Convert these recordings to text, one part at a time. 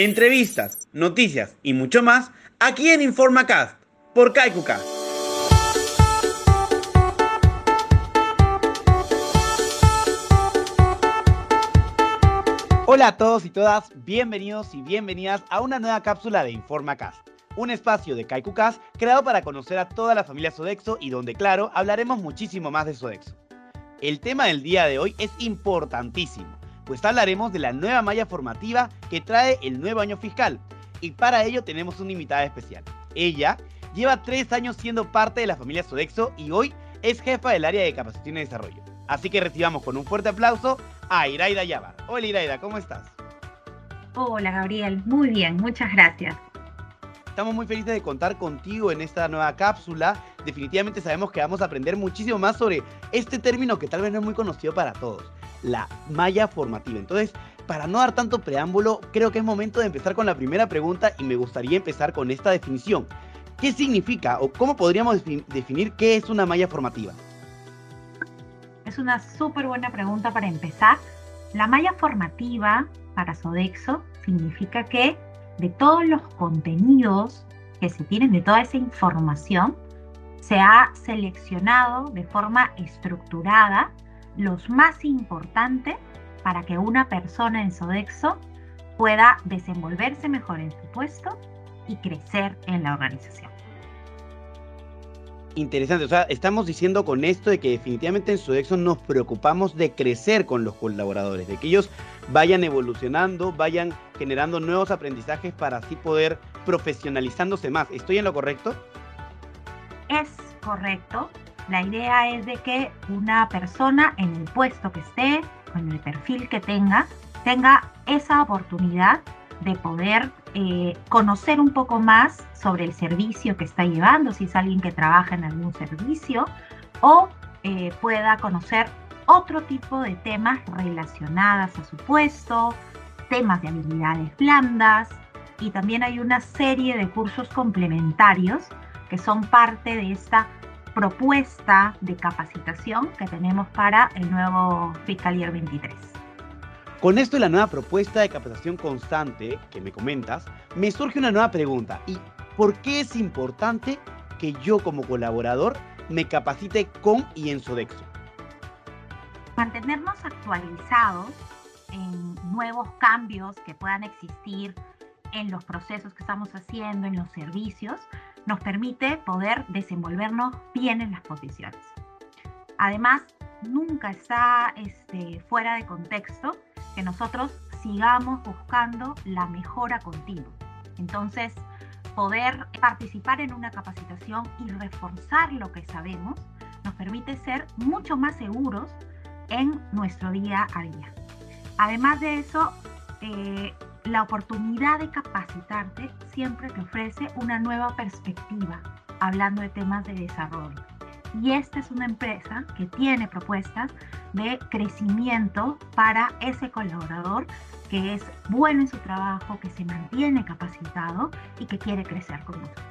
Entrevistas, noticias y mucho más aquí en InformaCast por KaikuCast. Hola a todos y todas, bienvenidos y bienvenidas a una nueva cápsula de InformaCast, un espacio de KaikuCast creado para conocer a toda la familia Sodexo y donde, claro, hablaremos muchísimo más de Sodexo. El tema del día de hoy es importantísimo, pues hablaremos de la nueva malla formativa que trae el nuevo año fiscal. Y para ello tenemos una invitada especial. Ella lleva tres años siendo parte de la familia Sodexo y hoy es jefa del área de capacitación y desarrollo. Así que recibamos con un fuerte aplauso a Iraida Yaba. Hola Iraida, ¿cómo estás? Hola Gabriel, muy bien, muchas gracias. Estamos muy felices de contar contigo en esta nueva cápsula. Definitivamente sabemos que vamos a aprender muchísimo más sobre este término que tal vez no es muy conocido para todos, la malla formativa. Entonces, para no dar tanto preámbulo, creo que es momento de empezar con la primera pregunta y me gustaría empezar con esta definición. ¿Qué significa o cómo podríamos definir qué es una malla formativa? Es una súper buena pregunta para empezar. La malla formativa para Sodexo significa que de todos los contenidos que se tienen, de toda esa información, se ha seleccionado de forma estructurada los más importantes para que una persona en Sodexo pueda desenvolverse mejor en su puesto y crecer en la organización. Interesante, o sea, estamos diciendo con esto de que definitivamente en Sodexo nos preocupamos de crecer con los colaboradores, de que ellos vayan evolucionando, vayan generando nuevos aprendizajes para así poder profesionalizándose más. ¿Estoy en lo correcto? Es correcto. La idea es de que una persona en el puesto que esté, con el perfil que tenga, tenga esa oportunidad de poder eh, conocer un poco más sobre el servicio que está llevando, si es alguien que trabaja en algún servicio, o eh, pueda conocer otro tipo de temas relacionados a su puesto, temas de habilidades blandas y también hay una serie de cursos complementarios que son parte de esta propuesta de capacitación que tenemos para el nuevo Fiscal Year 23. Con esto y la nueva propuesta de capacitación constante que me comentas, me surge una nueva pregunta. ¿Y por qué es importante que yo como colaborador me capacite con y en Sodexo? mantenernos actualizados en nuevos cambios que puedan existir en los procesos que estamos haciendo, en los servicios, nos permite poder desenvolvernos bien en las posiciones. Además, nunca está este, fuera de contexto que nosotros sigamos buscando la mejora continua. Entonces, poder participar en una capacitación y reforzar lo que sabemos nos permite ser mucho más seguros en nuestro día a día. Además de eso, eh, la oportunidad de capacitarte siempre te ofrece una nueva perspectiva, hablando de temas de desarrollo. Y esta es una empresa que tiene propuestas de crecimiento para ese colaborador que es bueno en su trabajo, que se mantiene capacitado y que quiere crecer con nosotros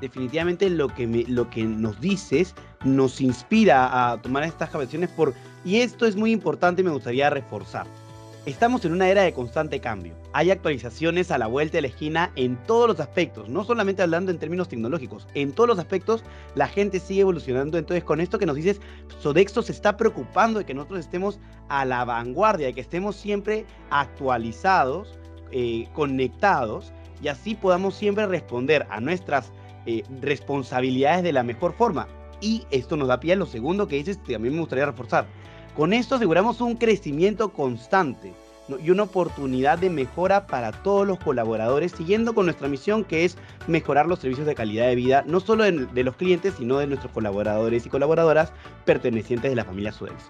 definitivamente lo que, lo que nos dices nos inspira a tomar estas capacitaciones por, y esto es muy importante y me gustaría reforzar. Estamos en una era de constante cambio. Hay actualizaciones a la vuelta de la esquina en todos los aspectos, no solamente hablando en términos tecnológicos, en todos los aspectos la gente sigue evolucionando. Entonces, con esto que nos dices, Sodexo se está preocupando de que nosotros estemos a la vanguardia, de que estemos siempre actualizados, eh, conectados, y así podamos siempre responder a nuestras eh, responsabilidades de la mejor forma. Y esto nos da pie a lo segundo que dices, que también me gustaría reforzar. Con esto aseguramos un crecimiento constante y una oportunidad de mejora para todos los colaboradores, siguiendo con nuestra misión que es mejorar los servicios de calidad de vida, no solo de, los clientes, sino de nuestros colaboradores y colaboradoras pertenecientes de la familia Sudexo.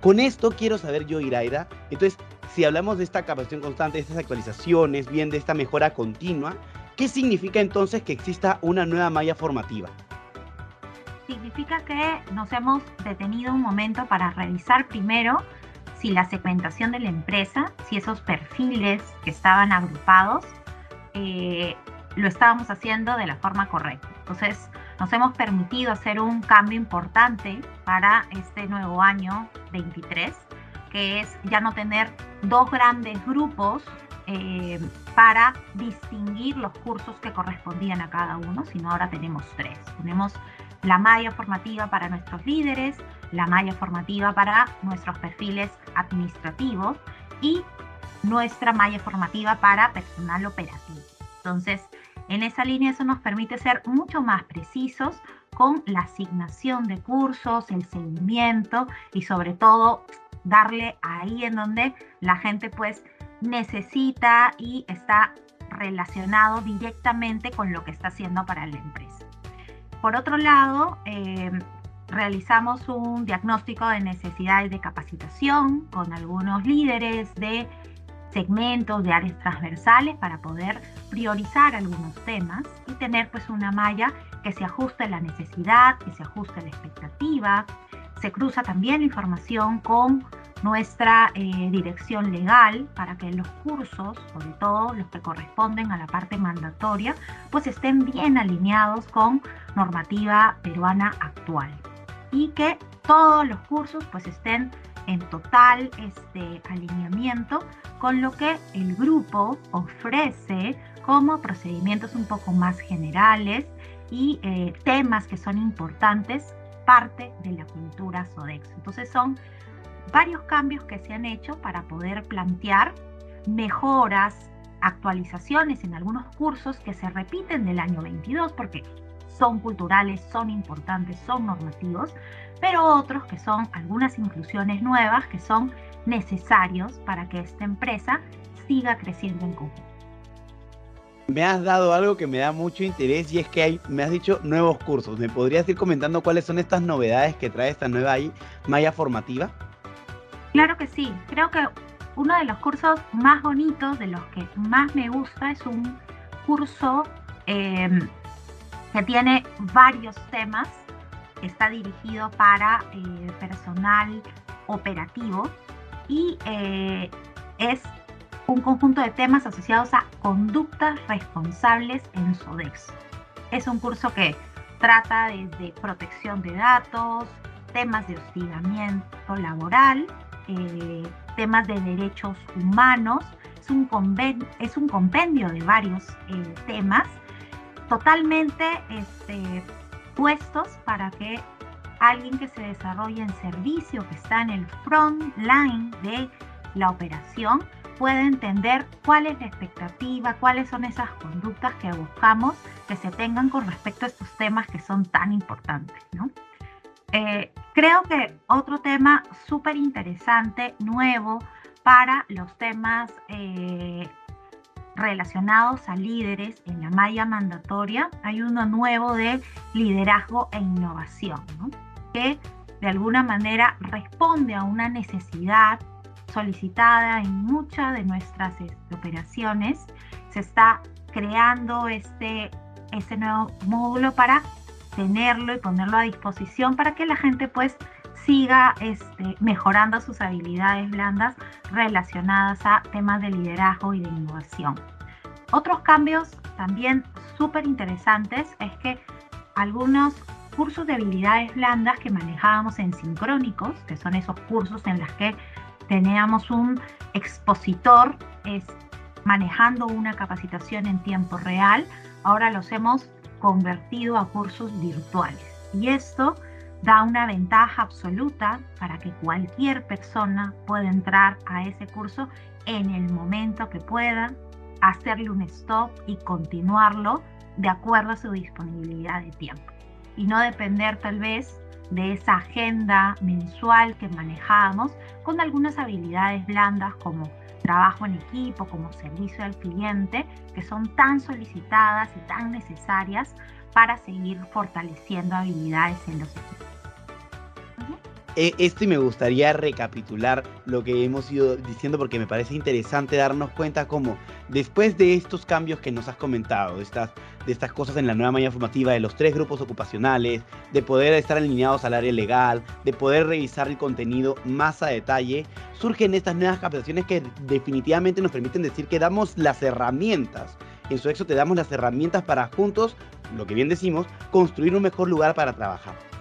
Con esto quiero saber yo, Iraida, entonces, si hablamos de esta capacitación constante, de estas actualizaciones, bien de esta mejora continua, ¿Qué significa entonces que exista una nueva malla formativa? Significa que nos hemos detenido un momento para revisar primero si la segmentación de la empresa, si esos perfiles que estaban agrupados, eh, lo estábamos haciendo de la forma correcta. Entonces, nos hemos permitido hacer un cambio importante para este nuevo año 23, que es ya no tener dos grandes grupos eh, para distinguir los cursos que correspondían a cada uno, sino ahora tenemos tres. Tenemos la malla formativa para nuestros líderes, la malla formativa para nuestros perfiles administrativos y nuestra malla formativa para personal operativo. Entonces, en esa línea eso nos permite ser mucho más precisos con la asignación de cursos, el seguimiento y sobre todo darle ahí en donde la gente pues necesita y está relacionado directamente con lo que está haciendo para la empresa. Por otro lado, em, realizamos un diagnóstico de necesidades de capacitación con algunos líderes de segmentos, de áreas transversales para poder priorizar algunos temas y tener pues una malla que se ajuste a la necesidad, que se ajuste a la expectativa. Se cruza también información con nuestra eh, dirección legal para que los cursos, sobre todo los que corresponden a la parte mandatoria, pues estén bien alineados con normativa peruana actual. Y que todos los cursos pues estén en total este alineamiento con lo que el grupo ofrece como procedimientos un poco más generales y eh, temas que son importantes, parte de la cultura SODEX. Entonces son varios cambios que se han hecho para poder plantear mejoras, actualizaciones en algunos cursos que se repiten del año 22 porque son culturales, son importantes, son normativos, pero otros que son algunas inclusiones nuevas que son necesarios para que esta empresa siga creciendo en conjunto. Me has dado algo que me da mucho interés y es que hay, me has dicho nuevos cursos. ¿Me podrías ir comentando cuáles son estas novedades que trae esta nueva malla formativa? Claro que sí. Creo que uno de los cursos más bonitos, de los que más me gusta, es un curso em, que tiene varios temas. Está dirigido para eh, personal operativo y eh, es un conjunto de temas asociados a conductas responsables en SODEX. Es un curso que trata desde protección de datos, temas de hostigamiento laboral, eh, temas de derechos humanos. Es un, es un compendio de varios eh, temas totalmente este, puestos para que alguien que se desarrolle en servicio, que está en el front line de la operación, pueda entender cuál es la expectativa, cuáles son esas conductas que buscamos que se tengan con respecto a estos temas que son tan importantes. ¿no? Eh, creo que otro tema súper interesante, nuevo, para los temas eh, relacionados a líderes en la malla mandatoria, hay uno nuevo de liderazgo e innovación, que de alguna manera responde a una necesidad solicitada en muchas de nuestras este, operaciones. Se está creando este, este nuevo módulo para tenerlo y ponerlo a disposición para que la gente pues siga este, mejorando sus habilidades blandas relacionadas a temas de liderazgo y de innovación. Otros cambios también súper interesantes es que algunos cursos de habilidades blandas que manejábamos en sincrónicos, que son esos cursos en los que teníamos un expositor es, manejando una capacitación en tiempo real, ahora los hemos convertido a cursos virtuales. Y esto da una ventaja absoluta para que cualquier persona pueda entrar a ese curso en el momento que pueda, hacerle un stop y continuarlo de acuerdo a su disponibilidad de tiempo. Y no depender tal vez de esa agenda mensual que manejamos con algunas habilidades blandas como trabajo en equipo, como servicio al cliente, que son tan solicitadas y tan necesarias para seguir fortaleciendo habilidades en los equipos. E, esto y me gustaría recapitular lo que hemos ido diciendo porque me parece interesante darnos cuenta cómo después de estos cambios que nos has comentado, de estas, de estas cosas en la nueva mañana formativa, de los tres grupos ocupacionales, de poder estar alineados al área legal, de poder revisar el contenido más a detalle, surgen estas nuevas capacitaciones que definitivamente nos permiten decir que damos las herramientas. En su éxito te damos las herramientas para juntos, lo que bien decimos, construir un mejor lugar para trabajar.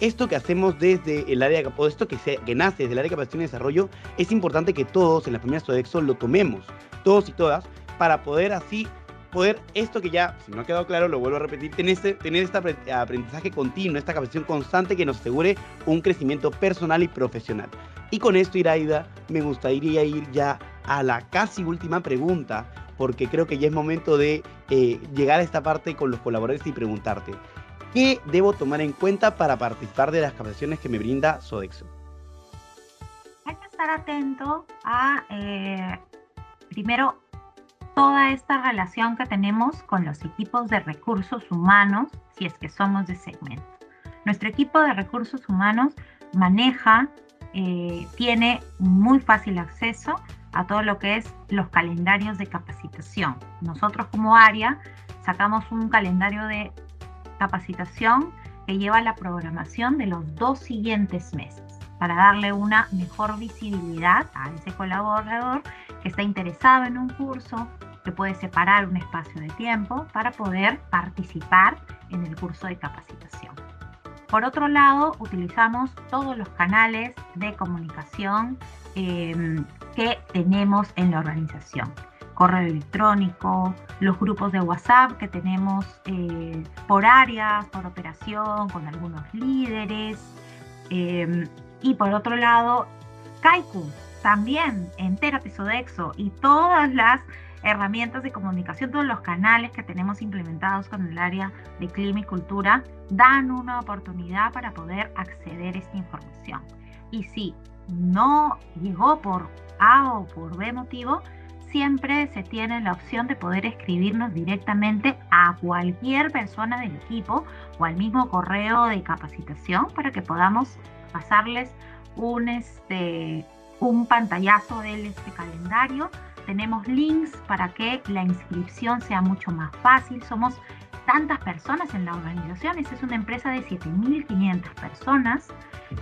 Esto que hacemos desde el área, o esto que, se, que nace desde el área de capacitación y desarrollo, es importante que todos en la familia Sodexo lo tomemos, todos y todas, para poder así poder esto que ya, si no ha quedado claro, lo vuelvo a repetir, tener este, tener este aprendizaje continuo, esta capacitación constante que nos asegure un crecimiento personal y profesional. Y con esto, Iraida, me gustaría ir ya a la casi última pregunta, porque creo que ya es momento de eh, llegar a esta parte con los colaboradores y preguntarte, ¿qué debo tomar en cuenta para participar de las capacitaciones que me brinda Sodexo? Hay que estar atento a, eh, primero, toda esta relación que tenemos con los equipos de recursos humanos, si es que somos de segmento. Nuestro equipo de recursos humanos maneja, eh, tiene muy fácil acceso a todo lo que es los calendarios de capacitación. Nosotros como área sacamos un calendario de capacitación que lleva la programación de los dos siguientes meses para darle una mejor visibilidad a ese colaborador que está interesado en un curso, que puede separar un espacio de tiempo para poder participar en el curso de capacitación. Por otro lado, utilizamos todos los canales de comunicación em, que tenemos en la organización. Correo electrónico, los grupos de WhatsApp que tenemos eh, por áreas, por operación, con algunos líderes. Em, y por otro lado, Kaiku, también en Therapy Sodexo y todas las herramientas de comunicación, todos los canales que tenemos implementados con el área de clima y cultura, dan una oportunidad para poder acceder a esta información. Y si no llegó por A o por B motivo, siempre se tiene la opción de poder escribirnos directamente a cualquier persona del equipo o al mismo correo de capacitación para que podamos pasarles un, este, un pantallazo de este calendario tenemos links para que la inscripción sea mucho más fácil. Somos tantas personas en la organización, esta es una empresa de 7.500 personas.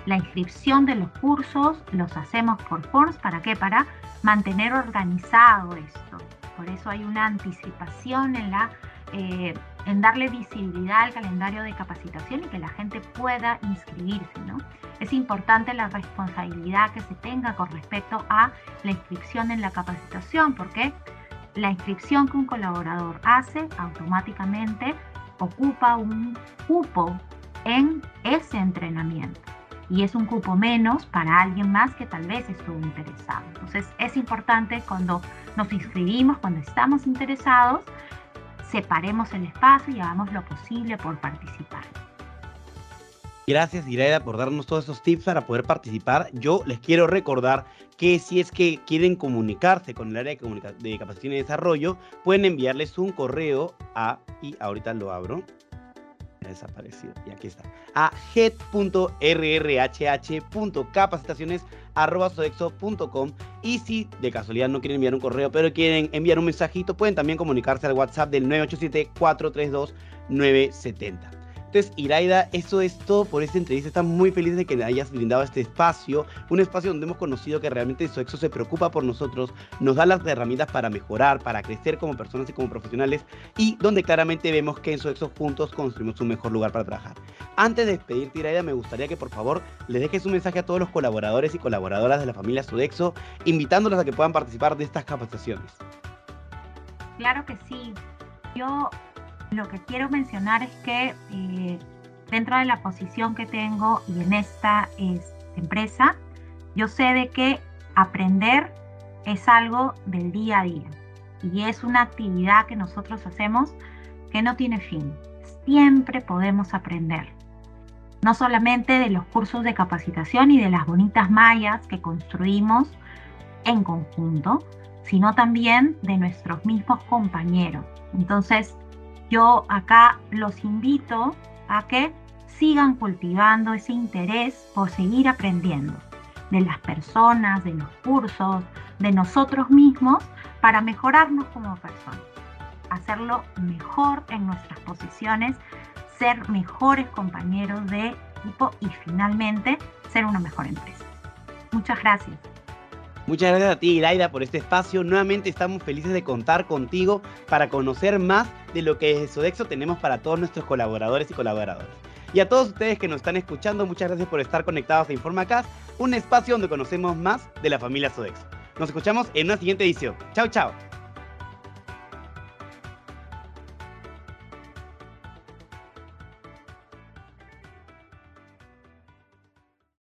La inscripción de los cursos los hacemos por forms, ¿para qué? Para mantener organizado esto. Por eso hay una anticipación en la eh, en darle visibilidad al calendario de capacitación y que la gente pueda inscribirse. ¿no? Es importante la responsabilidad que se tenga con respecto a la inscripción en la capacitación, porque la inscripción que un colaborador hace automáticamente ocupa un cupo en ese entrenamiento y es un cupo menos para alguien más que tal vez estuvo interesado. Entonces es importante cuando nos inscribimos, cuando estamos interesados, separemos el espacio y hagamos lo posible por participar. Gracias, Iraida, por darnos todos esos tips para poder participar. Yo les quiero recordar que si es que quieren comunicarse con el área de, de capacitación y desarrollo, pueden enviarles un correo a, y ahorita lo abro, desaparecido. Y aquí está. A head.rrhh.capacitaciones.com y si de casualidad no quieren enviar un correo, pero quieren enviar un mensajito, pueden también comunicarse al WhatsApp del 987 432 970. Entonces, Iraida, eso es todo por esta entrevista. Estamos muy felices de que hayas brindado este espacio, un espacio donde hemos conocido que realmente Soexo se preocupa por nosotros, nos da las herramientas para mejorar, para crecer como personas y como profesionales y donde claramente vemos que en Soexo juntos construimos un mejor lugar para trabajar. Antes de despedirte, Iraida, me gustaría que por favor les dejes un mensaje a todos los colaboradores y colaboradoras de la familia Sodexo, invitándolos a que puedan participar de estas capacitaciones. Claro que sí. Yo lo que quiero mencionar es que eh, dentro de la posición que tengo y en esta empresa, yo sé de que aprender es algo del día a día y es una actividad que nosotros hacemos que no tiene fin. Siempre podemos aprender. No solamente de los cursos de capacitación y de las bonitas mallas que construimos en conjunto, sino también de nuestros mismos compañeros. Entonces, yo acá los invito a que sigan cultivando ese interés por seguir aprendiendo de las personas, de los cursos, de nosotros mismos, para mejorarnos como personas, hacerlo mejor en nuestras posiciones, ser mejores compañeros de equipo y finalmente ser una mejor empresa. Muchas gracias. Muchas gracias a ti, Iraida, por este espacio. Nuevamente estamos felices de contar contigo para conocer más de lo que desde Sodexo tenemos para todos nuestros colaboradores y colaboradoras. Y a todos ustedes que nos están escuchando, muchas gracias por estar conectados a InformaCast, un espacio donde conocemos más de la familia Sodexo. Nos escuchamos en una siguiente edición. Chao, chao.